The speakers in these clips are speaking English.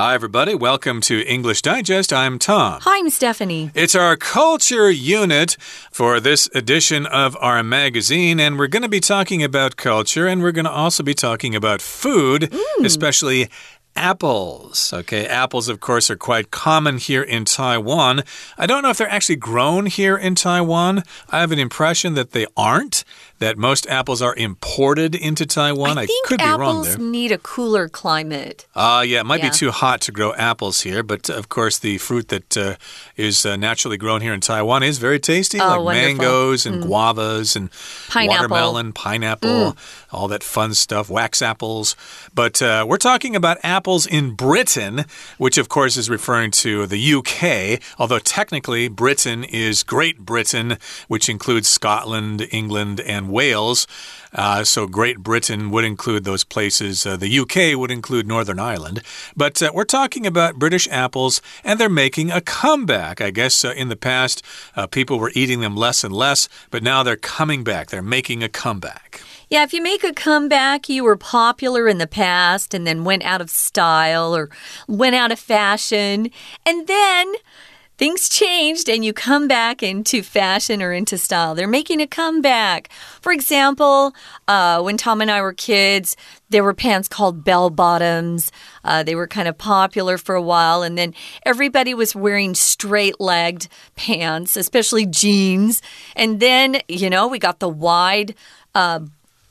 Hi, everybody. Welcome to English Digest. I'm Tom. Hi, I'm Stephanie. It's our culture unit for this edition of our magazine, and we're going to be talking about culture, and we're going to also be talking about food, mm. especially apples. Okay, apples, of course, are quite common here in Taiwan. I don't know if they're actually grown here in Taiwan. I have an impression that they aren't that most apples are imported into Taiwan. I, I could be wrong there. need a cooler climate. Uh, yeah, it might yeah. be too hot to grow apples here, but of course, the fruit that uh, is uh, naturally grown here in Taiwan is very tasty, oh, like wonderful. mangoes and mm. guavas and pineapple. watermelon, pineapple, mm. all that fun stuff, wax apples. But uh, we're talking about apples in Britain, which of course is referring to the UK, although technically Britain is Great Britain, which includes Scotland, England, and Wales. Uh, so Great Britain would include those places. Uh, the UK would include Northern Ireland. But uh, we're talking about British apples, and they're making a comeback. I guess uh, in the past, uh, people were eating them less and less, but now they're coming back. They're making a comeback. Yeah, if you make a comeback, you were popular in the past and then went out of style or went out of fashion. And then things changed and you come back into fashion or into style. They're making a comeback. For example, uh, when Tom and I were kids, there were pants called bell bottoms. Uh, they were kind of popular for a while, and then everybody was wearing straight legged pants, especially jeans. And then, you know, we got the wide, uh,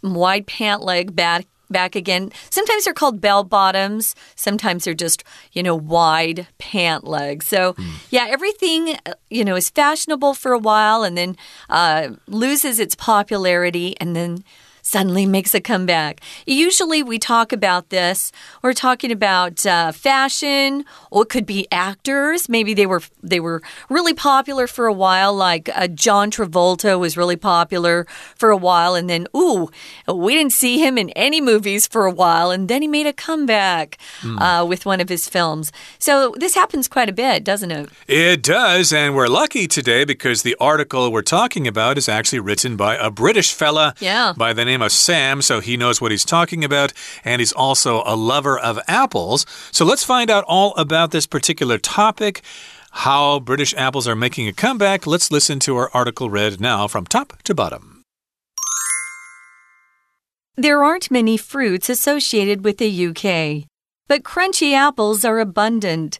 wide pant leg back back again. Sometimes they're called bell bottoms. Sometimes they're just, you know, wide pant legs. So, mm. yeah, everything, uh, you know, is fashionable for a while and then uh, loses its popularity and then suddenly makes a comeback. Usually we talk about this. We're talking about uh, fashion, or it could be actors. Maybe they were they were really popular for a while, like uh, John Travolta was really popular for a while, and then ooh, we didn't see him in any movies for a while, and then he made a comeback mm. uh, with one of his films. So this happens quite a bit, doesn't it? It does, and we're lucky today because the article we're talking about is actually written by a British fella yeah. by the name of Sam, so he knows what he's talking about, and he's also a lover of apples. So let's find out all about this particular topic. How British apples are making a comeback. Let's listen to our article read now from top to bottom. There aren't many fruits associated with the UK, but crunchy apples are abundant.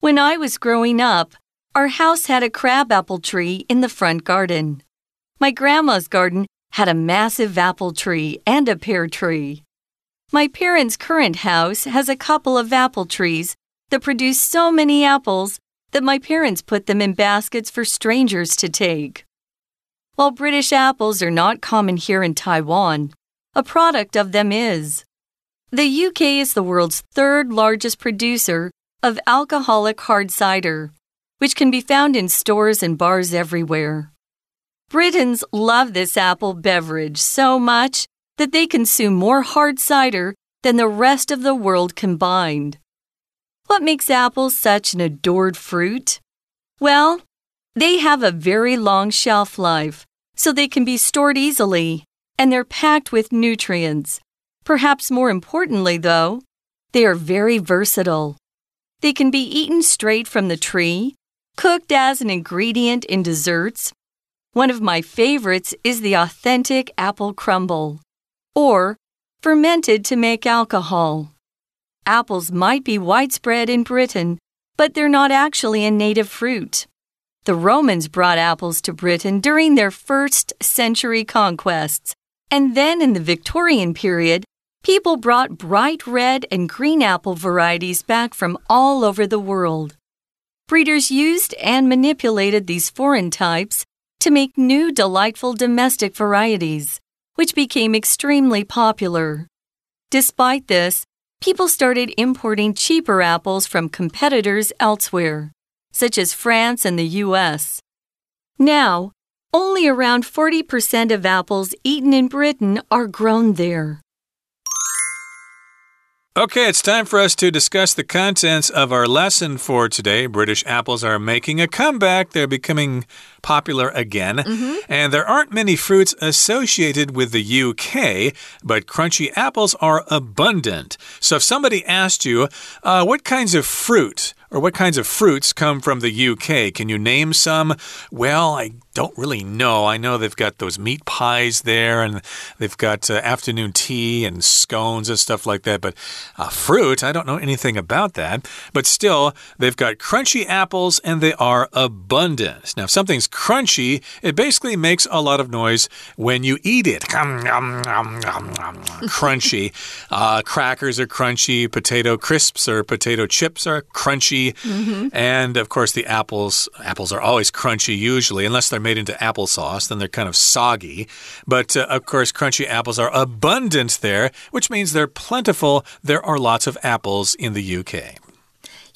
When I was growing up, our house had a crabapple tree in the front garden. My grandma's garden had a massive apple tree and a pear tree. My parents' current house has a couple of apple trees that produce so many apples that my parents put them in baskets for strangers to take. While British apples are not common here in Taiwan, a product of them is. The UK is the world's third largest producer of alcoholic hard cider, which can be found in stores and bars everywhere. Britons love this apple beverage so much that they consume more hard cider than the rest of the world combined. What makes apples such an adored fruit? Well, they have a very long shelf life, so they can be stored easily, and they're packed with nutrients. Perhaps more importantly, though, they are very versatile. They can be eaten straight from the tree, cooked as an ingredient in desserts, one of my favorites is the authentic apple crumble, or fermented to make alcohol. Apples might be widespread in Britain, but they're not actually a native fruit. The Romans brought apples to Britain during their first century conquests, and then in the Victorian period, people brought bright red and green apple varieties back from all over the world. Breeders used and manipulated these foreign types to make new delightful domestic varieties, which became extremely popular. Despite this, people started importing cheaper apples from competitors elsewhere, such as France and the US. Now, only around 40% of apples eaten in Britain are grown there. Okay, it's time for us to discuss the contents of our lesson for today. British apples are making a comeback. They're becoming popular again. Mm -hmm. And there aren't many fruits associated with the UK, but crunchy apples are abundant. So if somebody asked you, uh, what kinds of fruit or what kinds of fruits come from the UK? Can you name some? Well, I don't really know. I know they've got those meat pies there and they've got uh, afternoon tea and scones and stuff like that. But uh, fruit, I don't know anything about that. But still, they've got crunchy apples and they are abundant. Now, if something's crunchy, it basically makes a lot of noise when you eat it. crunchy. Uh, crackers are crunchy. Potato crisps or potato chips are crunchy. Mm -hmm. And of course, the apples, apples are always crunchy usually, unless they're made into applesauce, then they're kind of soggy. But uh, of course, crunchy apples are abundant there, which means they're plentiful. There are lots of apples in the UK.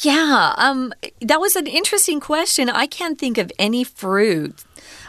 Yeah, um, that was an interesting question. I can't think of any fruit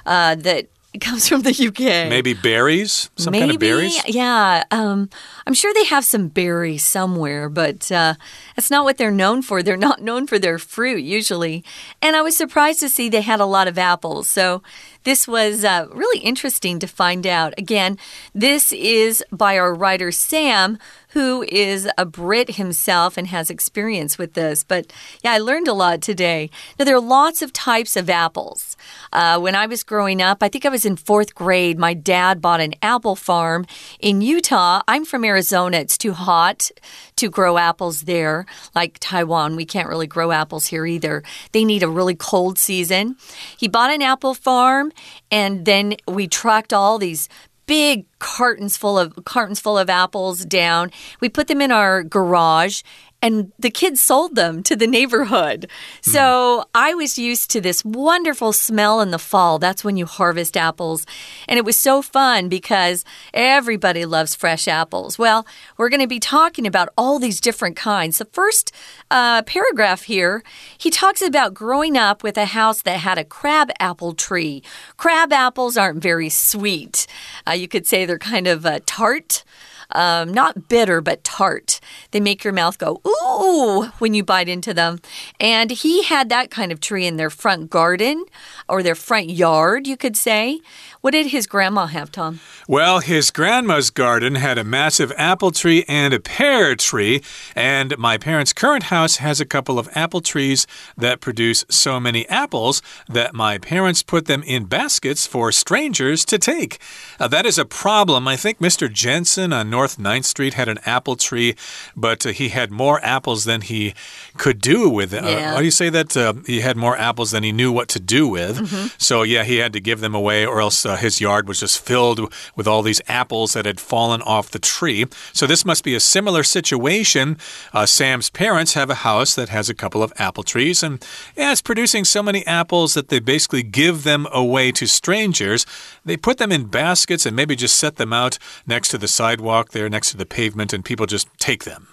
uh, that it comes from the UK. Maybe berries? Some Maybe, kind of berries? Yeah. Um, I'm sure they have some berries somewhere, but uh, that's not what they're known for. They're not known for their fruit usually. And I was surprised to see they had a lot of apples. So this was uh, really interesting to find out. Again, this is by our writer Sam, who is a Brit himself and has experience with this. But yeah, I learned a lot today. Now, there are lots of types of apples. Uh, when I was growing up, I think I was in fourth grade, my dad bought an apple farm in Utah. I'm from Arizona, it's too hot to grow apples there, like Taiwan. We can't really grow apples here either. They need a really cold season. He bought an apple farm, and then we tracked all these big cartons full of cartons full of apples down. We put them in our garage and the kids sold them to the neighborhood. Hmm. So I was used to this wonderful smell in the fall. That's when you harvest apples. And it was so fun because everybody loves fresh apples. Well, we're going to be talking about all these different kinds. The first uh, paragraph here, he talks about growing up with a house that had a crab apple tree. Crab apples aren't very sweet. Uh, you could say they're kind of uh, tart um, not bitter, but tart. They make your mouth go, ooh, when you bite into them. And he had that kind of tree in their front garden or their front yard, you could say. What did his grandma have, Tom? Well, his grandma's garden had a massive apple tree and a pear tree, and my parents' current house has a couple of apple trees that produce so many apples that my parents put them in baskets for strangers to take. Uh, that is a problem. I think Mr. Jensen on North 9th Street had an apple tree, but uh, he had more apples than he could do with it. Uh, yeah. Uh, do you say that? Uh, he had more apples than he knew what to do with. Mm -hmm. So, yeah, he had to give them away, or else uh, his yard was just filled with all these apples that had fallen off the tree. So this must be a similar situation. Uh, Sam's parents have a house that has a couple of apple trees, and yeah, it's producing so many apples that they basically give them away to strangers. They put them in baskets and maybe just set them out next to the sidewalk there, next to the pavement, and people just take them.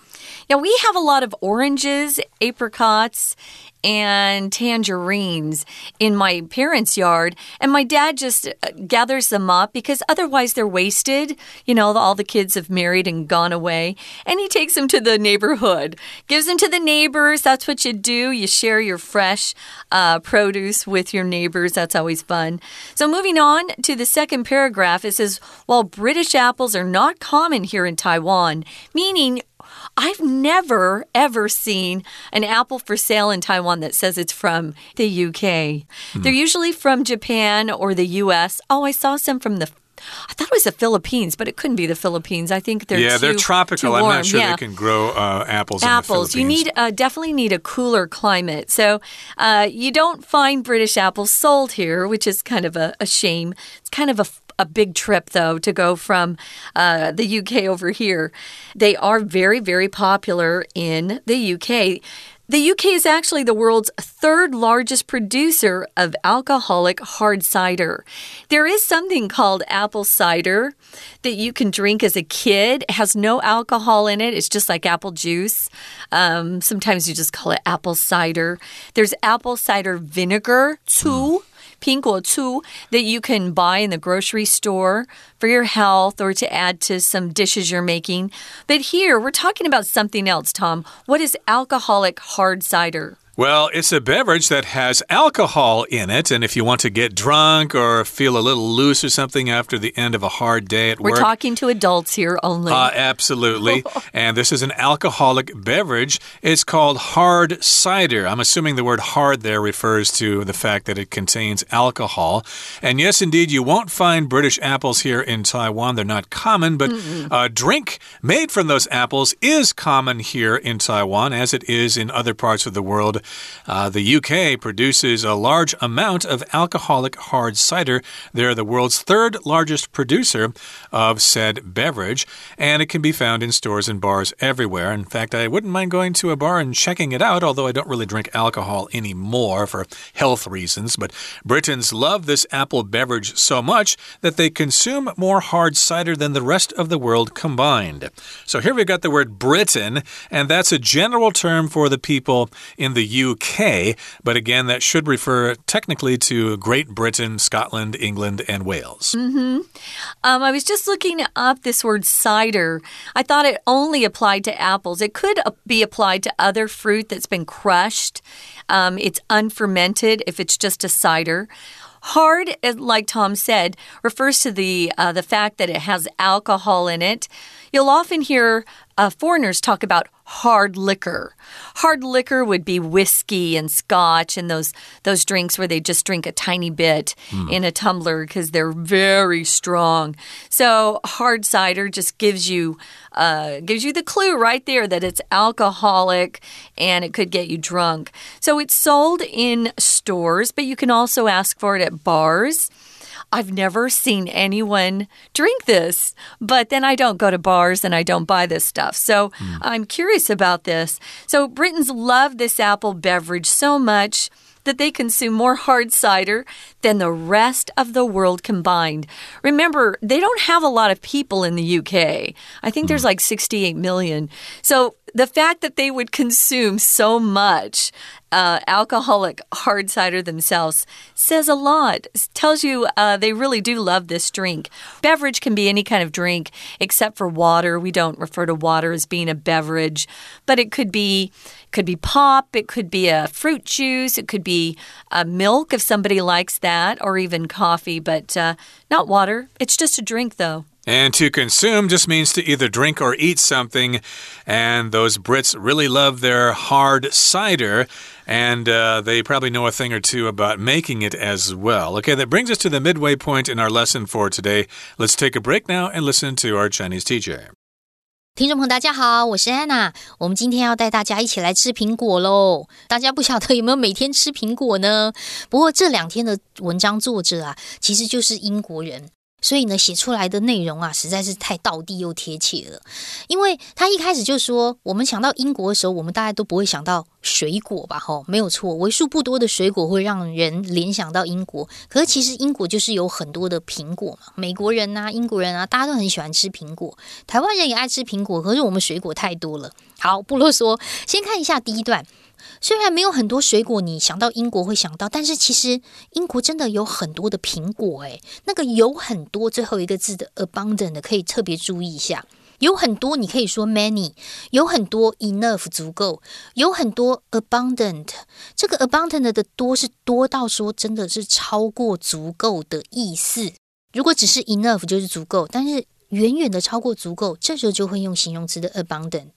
Yeah, we have a lot of oranges, apricots, and tangerines in my parents' yard. And my dad just uh, gathers them up because otherwise they're wasted. You know, all the kids have married and gone away. And he takes them to the neighborhood, gives them to the neighbors. That's what you do. You share your fresh uh, produce with your neighbors. That's always fun. So, moving on to the second paragraph, it says, While British apples are not common here in Taiwan, meaning I've never, ever seen an apple for sale in Taiwan that says it's from the UK. Hmm. They're usually from Japan or the US. Oh, I saw some from the I thought it was the Philippines, but it couldn't be the Philippines. I think they're yeah, too, they're tropical. I'm not sure yeah. they can grow uh, apples. Apples. you need uh, definitely need a cooler climate. So uh, you don't find British apples sold here, which is kind of a, a shame. It's kind of a a big trip, though, to go from uh, the UK over here. They are very, very popular in the UK. The UK is actually the world's third largest producer of alcoholic hard cider. There is something called apple cider that you can drink as a kid. It has no alcohol in it, it's just like apple juice. Um, sometimes you just call it apple cider. There's apple cider vinegar, too. 苹果醋 that you can buy in the grocery store for your health or to add to some dishes you're making. But here we're talking about something else, Tom. What is alcoholic hard cider? Well, it's a beverage that has alcohol in it, and if you want to get drunk or feel a little loose or something after the end of a hard day at We're work. We're talking to adults here only. Uh, absolutely. and this is an alcoholic beverage. It's called hard cider. I'm assuming the word hard there refers to the fact that it contains alcohol. And yes, indeed, you won't find British apples here in Taiwan. They're not common, but a drink made from those apples is common here in Taiwan, as it is in other parts of the world. Uh, the UK produces a large amount of alcoholic hard cider. They're the world's third largest producer of said beverage, and it can be found in stores and bars everywhere. In fact, I wouldn't mind going to a bar and checking it out, although I don't really drink alcohol anymore for health reasons. But Britons love this apple beverage so much that they consume more hard cider than the rest of the world combined. So here we've got the word Britain, and that's a general term for the people in the UK, but again, that should refer technically to Great Britain, Scotland, England, and Wales. Mm -hmm. um, I was just looking up this word cider. I thought it only applied to apples. It could be applied to other fruit that's been crushed. Um, it's unfermented if it's just a cider. Hard, like Tom said, refers to the uh, the fact that it has alcohol in it. You'll often hear uh, foreigners talk about hard liquor. Hard liquor would be whiskey and scotch and those those drinks where they just drink a tiny bit mm. in a tumbler because they're very strong. So hard cider just gives you uh, gives you the clue right there that it's alcoholic and it could get you drunk. So it's sold in stores, but you can also ask for it at bars. I've never seen anyone drink this, but then I don't go to bars and I don't buy this stuff. So mm. I'm curious about this. So Britons love this apple beverage so much that they consume more hard cider than the rest of the world combined. Remember, they don't have a lot of people in the UK. I think there's hmm. like 68 million. So the fact that they would consume so much uh, alcoholic hard cider themselves says a lot. Tells you uh, they really do love this drink. Beverage can be any kind of drink except for water. We don't refer to water as being a beverage, but it could be could be pop. It could be a fruit juice. It could be a milk if somebody likes that, or even coffee, but uh, not water. It's just a drink, though. And to consume just means to either drink or eat something. And those Brits really love their hard cider. And uh, they probably know a thing or two about making it as well. Okay, that brings us to the midway point in our lesson for today. Let's take a break now and listen to our Chinese teacher. 听众朋友，大家好，我是安娜。我们今天要带大家一起来吃苹果喽。大家不晓得有没有每天吃苹果呢？不过这两天的文章作者啊，其实就是英国人。 所以呢，写出来的内容啊，实在是太道地又贴切了。因为他一开始就说，我们想到英国的时候，我们大家都不会想到水果吧？吼，没有错，为数不多的水果会让人联想到英国。可是其实英国就是有很多的苹果嘛，美国人啊、英国人啊，大家都很喜欢吃苹果。台湾人也爱吃苹果，可是我们水果太多了。好，不啰嗦，先看一下第一段。虽然没有很多水果，你想到英国会想到，但是其实英国真的有很多的苹果。诶，那个有很多最后一个字的 abundant 可以特别注意一下。有很多你可以说 many，有很多 enough 足够，有很多 abundant。这个 abundant 的多是多到说真的是超过足够的意思。如果只是 enough 就是足够，但是。远远的超过足够，这时候就会用形容词的 abundant。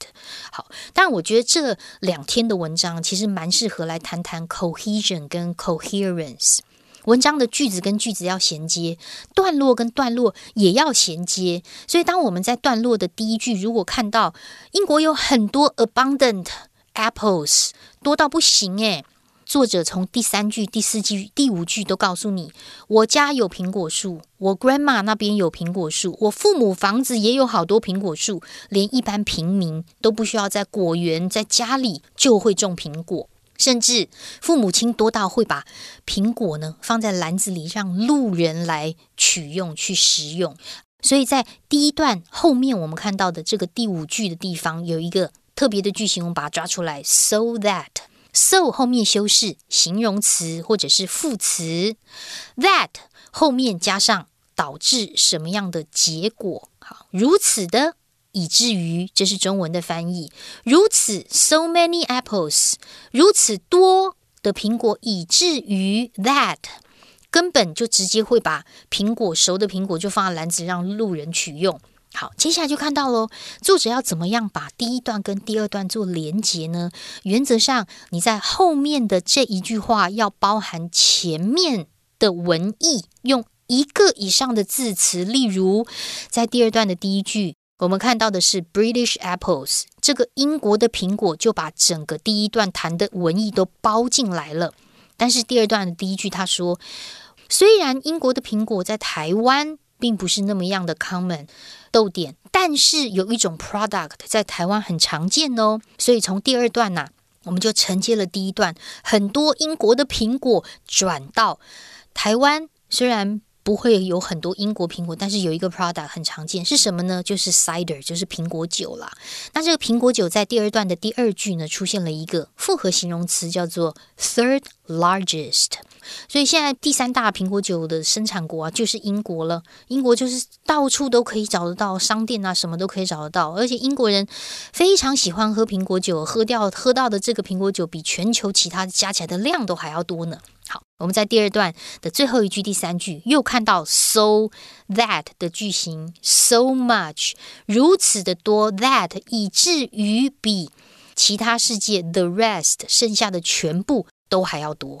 好，但我觉得这两天的文章其实蛮适合来谈谈 cohesion 跟 coherence。文章的句子跟句子要衔接，段落跟段落也要衔接。所以，当我们在段落的第一句，如果看到英国有很多 abundant apples，多到不行诶。作者从第三句、第四句、第五句都告诉你：我家有苹果树，我 grandma 那边有苹果树，我父母房子也有好多苹果树，连一般平民都不需要在果园，在家里就会种苹果，甚至父母亲多到会把苹果呢放在篮子里，让路人来取用去食用。所以在第一段后面，我们看到的这个第五句的地方有一个特别的句型，我们把它抓出来：so that。，so 后面修饰形容词或者是副词，that 后面加上导致什么样的结果？好，如此的。以至于这是中文的翻译，如此 so many apples，如此多的苹果，以至于 that 根本就直接会把苹果熟的苹果就放在篮子让路人取用。好，接下来就看到喽，作者要怎么样把第一段跟第二段做连接呢？原则上，你在后面的这一句话要包含前面的文意，用一个以上的字词，例如在第二段的第一句。我们看到的是 British apples，这个英国的苹果就把整个第一段谈的文意都包进来了。但是第二段的第一句他说，虽然英国的苹果在台湾并不是那么样的 common，逗点，但是有一种 product 在台湾很常见哦。所以从第二段呐，我们就承接了第一段，很多英国的苹果转到台湾，虽然。不会有很多英国苹果，但是有一个 product 很常见，是什么呢？就是 cider，就是苹果酒啦。那这个苹果酒在第二段的第二句呢，出现了一个复合形容词，叫做 third largest。所以现在第三大苹果酒的生产国啊，就是英国了。英国就是到处都可以找得到商店啊，什么都可以找得到。而且英国人非常喜欢喝苹果酒，喝掉喝到的这个苹果酒比全球其他加起来的量都还要多呢。好，我们在第二段的最后一句、第三句又看到 so that 的句型，so much 如此的多，that 以至于比其他世界 the rest 剩下的全部都还要多。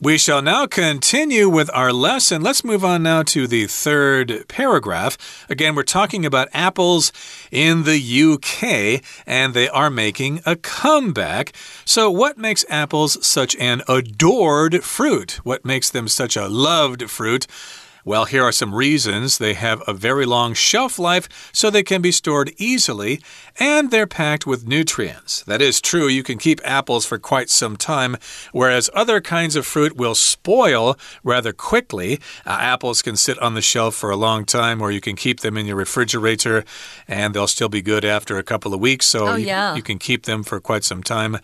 We shall now continue with our lesson. Let's move on now to the third paragraph. Again, we're talking about apples in the UK, and they are making a comeback. So, what makes apples such an adored fruit? What makes them such a loved fruit? Well, here are some reasons. They have a very long shelf life, so they can be stored easily, and they're packed with nutrients. That is true, you can keep apples for quite some time, whereas other kinds of fruit will spoil rather quickly. Uh, apples can sit on the shelf for a long time, or you can keep them in your refrigerator, and they'll still be good after a couple of weeks, so oh, you, yeah. you can keep them for quite some time.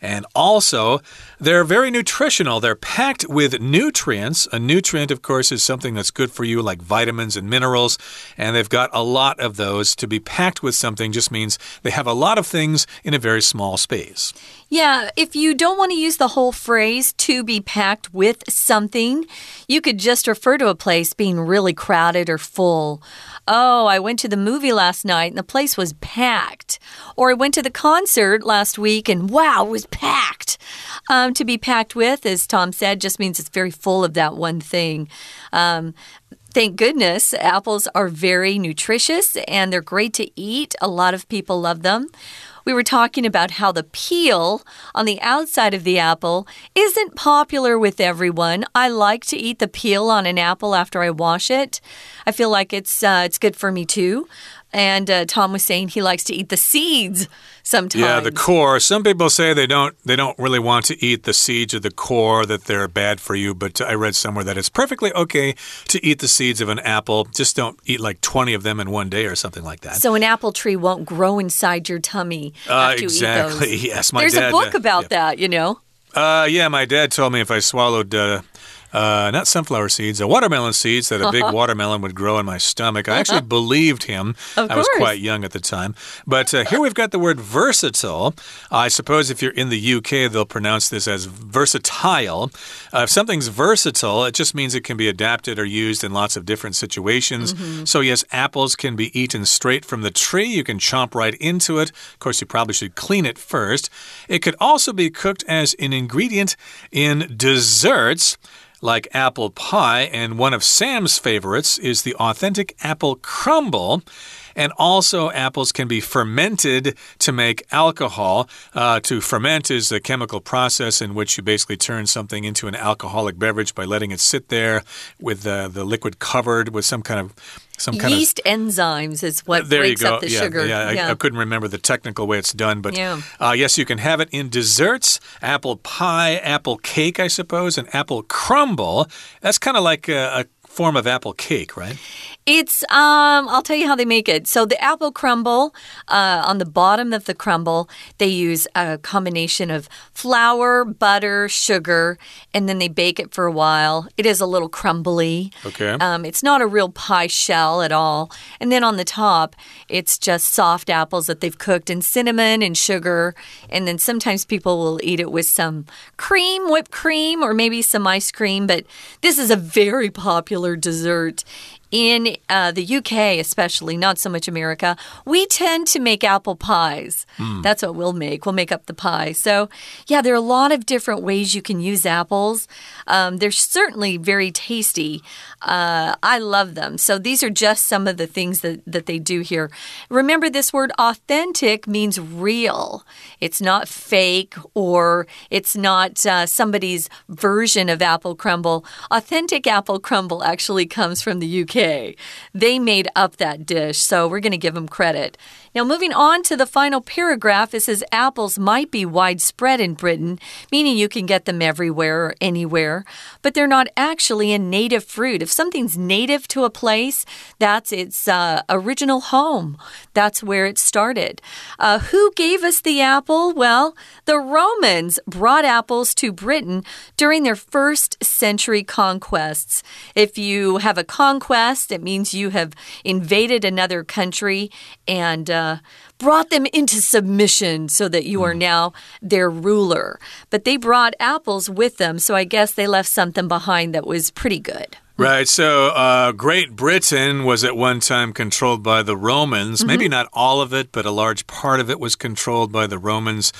And also, they're very nutritional. They're packed with nutrients. A nutrient, of course, is something that's good for you, like vitamins and minerals. And they've got a lot of those. To be packed with something just means they have a lot of things in a very small space. Yeah, if you don't want to use the whole phrase to be packed with something, you could just refer to a place being really crowded or full. Oh, I went to the movie last night and the place was packed. Or I went to the concert last week and wow, it was packed. Um, to be packed with, as Tom said, just means it's very full of that one thing. Um, Thank goodness apples are very nutritious and they're great to eat. A lot of people love them. We were talking about how the peel on the outside of the apple isn't popular with everyone. I like to eat the peel on an apple after I wash it. I feel like it's uh, it's good for me too. And uh, Tom was saying he likes to eat the seeds sometimes. Yeah, the core. Some people say they don't they don't really want to eat the seeds of the core that they're bad for you, but I read somewhere that it's perfectly okay to eat the seeds of an apple. Just don't eat like 20 of them in one day or something like that. So an apple tree won't grow inside your tummy uh, exactly. Yes, my There's dad, a book uh, about yeah. that, you know. Uh, yeah, my dad told me if I swallowed uh, uh, not sunflower seeds, uh, watermelon seeds, that a big watermelon would grow in my stomach. I actually believed him. Of I was course. quite young at the time. But uh, here we've got the word versatile. I suppose if you're in the UK, they'll pronounce this as versatile. Uh, if something's versatile, it just means it can be adapted or used in lots of different situations. So, yes, apples can be eaten straight from the tree. You can chomp right into it. Of course, you probably should clean it first. It could also be cooked as an ingredient in desserts like apple pie, and one of Sam's favorites is the authentic apple crumble. And also, apples can be fermented to make alcohol. Uh, to ferment is a chemical process in which you basically turn something into an alcoholic beverage by letting it sit there with the, the liquid covered with some kind of some kind yeast of, enzymes is what there breaks you go. up the yeah, sugar. Yeah, yeah. I, I, couldn't remember the technical way it's done, but yeah. uh, yes, you can have it in desserts, apple pie, apple cake, I suppose, and apple crumble. That's kind of like a, a form of apple cake, right? It's um I'll tell you how they make it. So the apple crumble, uh, on the bottom of the crumble, they use a combination of flour, butter, sugar, and then they bake it for a while. It is a little crumbly. Okay. Um, it's not a real pie shell at all. And then on the top, it's just soft apples that they've cooked in cinnamon and sugar. And then sometimes people will eat it with some cream, whipped cream, or maybe some ice cream. But this is a very popular dessert in uh, the UK, especially, not so much America, we tend to make apple pies. Mm. That's what we'll make. We'll make up the pie. So, yeah, there are a lot of different ways you can use apples. Um, they're certainly very tasty. Uh, I love them. So, these are just some of the things that, that they do here. Remember, this word authentic means real, it's not fake or it's not uh, somebody's version of apple crumble. Authentic apple crumble actually comes from the UK. They made up that dish, so we're going to give them credit. Now, moving on to the final paragraph, it says apples might be widespread in Britain, meaning you can get them everywhere or anywhere, but they're not actually a native fruit. If something's native to a place, that's its uh, original home. That's where it started. Uh, who gave us the apple? Well, the Romans brought apples to Britain during their first century conquests. If you have a conquest, it means you have invaded another country and uh, brought them into submission so that you are now their ruler. But they brought apples with them, so I guess they left something behind that was pretty good. Right. So, uh, Great Britain was at one time controlled by the Romans. Mm -hmm. Maybe not all of it, but a large part of it was controlled by the Romans.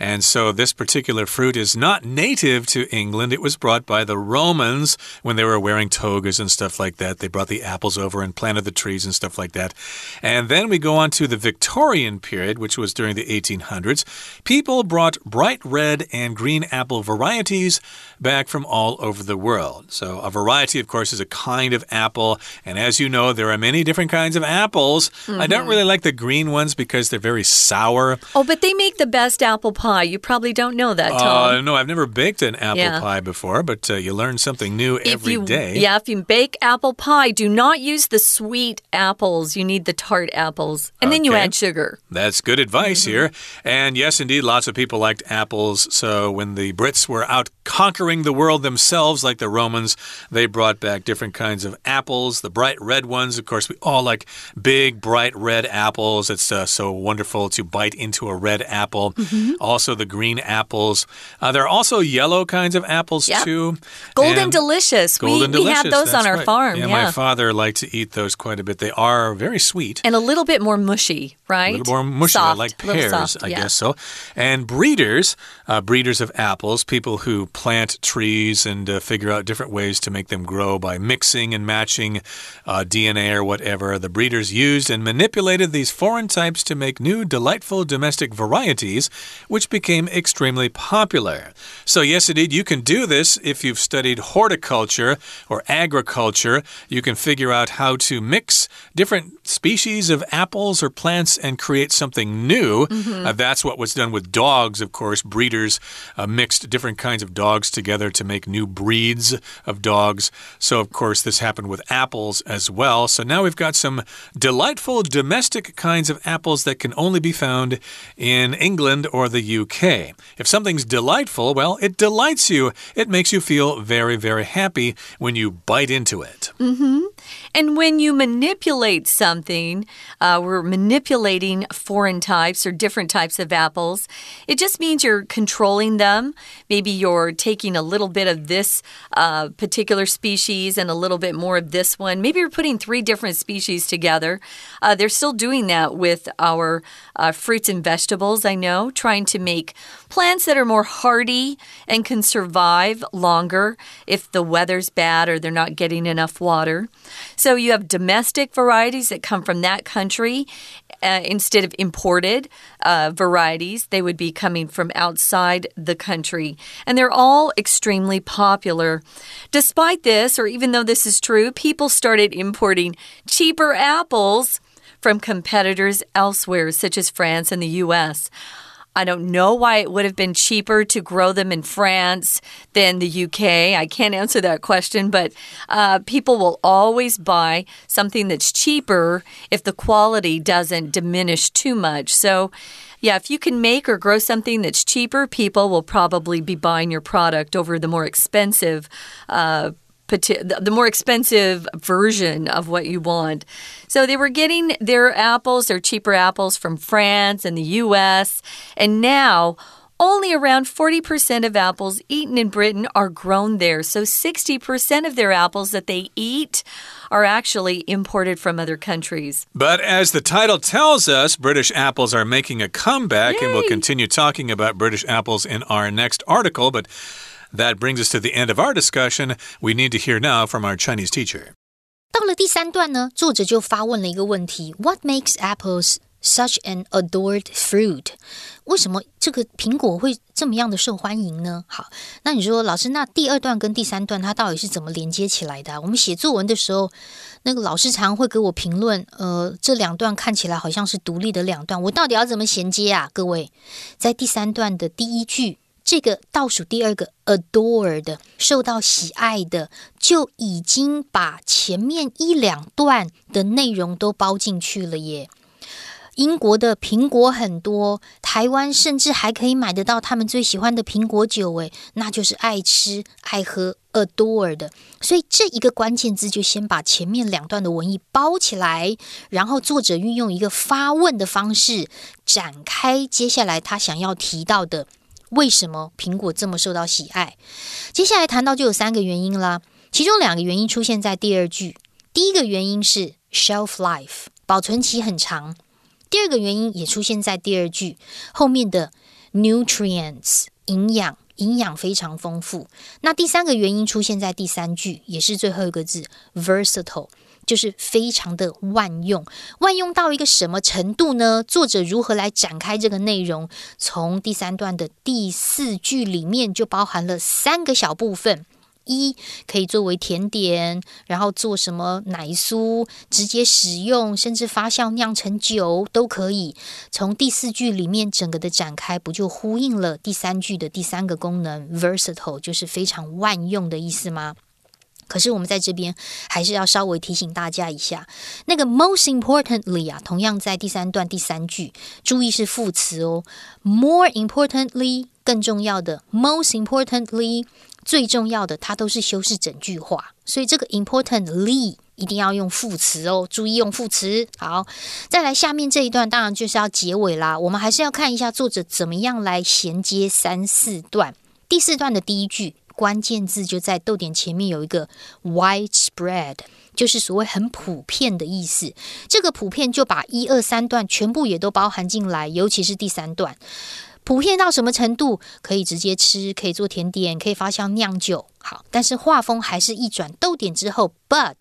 And so this particular fruit is not native to England. It was brought by the Romans when they were wearing togas and stuff like that. They brought the apples over and planted the trees and stuff like that. And then we go on to the Victorian period, which was during the 1800s. People brought bright red and green apple varieties back from all over the world. So a variety, of course, is a kind of apple. And as you know, there are many different kinds of apples. Mm -hmm. I don't really like the green ones because they're very sour. Oh, but they make the best apple pie. You probably don't know that, Tom. Uh, no, I've never baked an apple yeah. pie before, but uh, you learn something new if every you, day. Yeah, if you bake apple pie, do not use the sweet apples. You need the tart apples. And okay. then you add sugar. That's good advice mm -hmm. here. And yes, indeed, lots of people liked apples. So when the Brits were out conquering the world themselves, like the Romans, they brought back different kinds of apples. The bright red ones, of course, we all like big, bright red apples. It's uh, so wonderful to bite into a red apple. Mm -hmm. Also, the green apples. Uh, there are also yellow kinds of apples yep. too. Golden delicious. Golden we, delicious. we had those That's on our right. farm. Yeah, yeah, my father liked to eat those quite a bit. They are very sweet and a little bit more mushy, right? A little more mushy, soft, like pears, soft, I yeah. guess so. And breeders, uh, breeders of apples, people who plant trees and uh, figure out different ways to make them grow by mixing and matching uh, DNA or whatever. The breeders used and manipulated these foreign types to make new, delightful domestic varieties, which became extremely extremely popular. So, yes, indeed, you can do this if you've studied horticulture or agriculture. You can figure out how to mix different species of apples or plants and create something new. Mm -hmm. uh, that's what was done with dogs, of course. Breeders uh, mixed different kinds of dogs together to make new breeds of dogs. So, of course, this happened with apples as well. So now we've got some delightful domestic kinds of apples that can only be found in England or the UK. If something's delightful, well, it delights you. It makes you feel very, very happy when you bite into it. Mm -hmm. And when you manipulate something, uh, we're manipulating foreign types or different types of apples. It just means you're controlling them. Maybe you're taking a little bit of this uh, particular species and a little bit more of this one. Maybe you're putting three different species together. Uh, they're still doing that with our uh, fruits and vegetables, I know, trying to make plants that are more hardy and can survive longer if the weather's bad or they're not getting enough water. So you have domestic varieties that come from that country. Uh, instead of imported uh, varieties, they would be coming from outside the country. And they're all extremely popular. Despite this, or even though this is true, people started importing cheaper apples from competitors elsewhere, such as France and the US. I don't know why it would have been cheaper to grow them in France than the UK. I can't answer that question, but uh, people will always buy something that's cheaper if the quality doesn't diminish too much. So, yeah, if you can make or grow something that's cheaper, people will probably be buying your product over the more expensive uh, the more expensive version of what you want. So they were getting their apples, their cheaper apples from France and the US, and now only around 40% of apples eaten in Britain are grown there. So 60% of their apples that they eat are actually imported from other countries. But as the title tells us, British apples are making a comeback, Yay. and we'll continue talking about British apples in our next article. But that brings us to the end of our discussion. We need to hear now from our Chinese teacher. 到了第三段呢，作者就发问了一个问题：What makes apples such an adored fruit？为什么这个苹果会这么样的受欢迎呢？好，那你说老师，那第二段跟第三段它到底是怎么连接起来的？我们写作文的时候，那个老师常会给我评论，呃，这两段看起来好像是独立的两段，我到底要怎么衔接啊？各位，在第三段的第一句。 这个倒数第二个 adored 受到喜爱的，就已经把前面一两段的内容都包进去了耶。英国的苹果很多，台湾甚至还可以买得到他们最喜欢的苹果酒，诶，那就是爱吃爱喝 adored。所以这一个关键字就先把前面两段的文意包起来，然后作者运用一个发问的方式展开接下来他想要提到的。为什么苹果这么受到喜爱？接下来谈到就有三个原因啦，其中两个原因出现在第二句。第一个原因是 shelf life，保存期很长；第二个原因也出现在第二句后面的 nutrients，营养，营养非常丰富。那第三个原因出现在第三句，也是最后一个字 versatile。就是非常的万用，万用到一个什么程度呢？作者如何来展开这个内容？从第三段的第四句里面就包含了三个小部分：一可以作为甜点，然后做什么奶酥，直接使用，甚至发酵酿成酒都可以。从第四句里面整个的展开，不就呼应了第三句的第三个功能？versatile 就是非常万用的意思吗？可是我们在这边还是要稍微提醒大家一下，那个 most importantly 啊，同样在第三段第三句，注意是副词哦。more importantly 更重要的，most importantly 最重要的，它都是修饰整句话，所以这个 importantly 一定要用副词哦，注意用副词。好，再来下面这一段，当然就是要结尾啦。我们还是要看一下作者怎么样来衔接三四段。第四段的第一句。关键字就在逗点前面有一个 widespread，就是所谓很普遍的意思。这个普遍就把一二三段全部也都包含进来，尤其是第三段，普遍到什么程度？可以直接吃，可以做甜点，可以发酵酿酒。好，但是画风还是一转逗点之后，but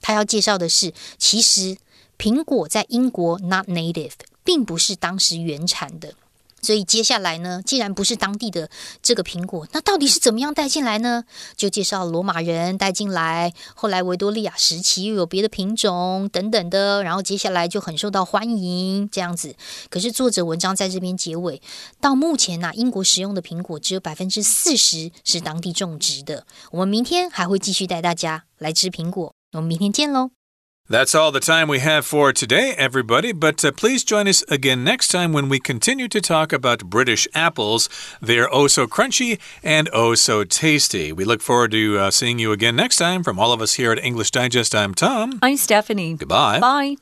他要介绍的是，其实苹果在英国 not native，并不是当时原产的。所以接下来呢，既然不是当地的这个苹果，那到底是怎么样带进来呢？就介绍罗马人带进来，后来维多利亚时期又有别的品种等等的，然后接下来就很受到欢迎这样子。可是作者文章在这边结尾，到目前呢，英国使用的苹果只有百分之四十是当地种植的。我们明天还会继续带大家来吃苹果，我们明天见喽。That's all the time we have for today, everybody. But uh, please join us again next time when we continue to talk about British apples. They are oh so crunchy and oh so tasty. We look forward to uh, seeing you again next time. From all of us here at English Digest, I'm Tom. I'm Stephanie. Goodbye. Bye.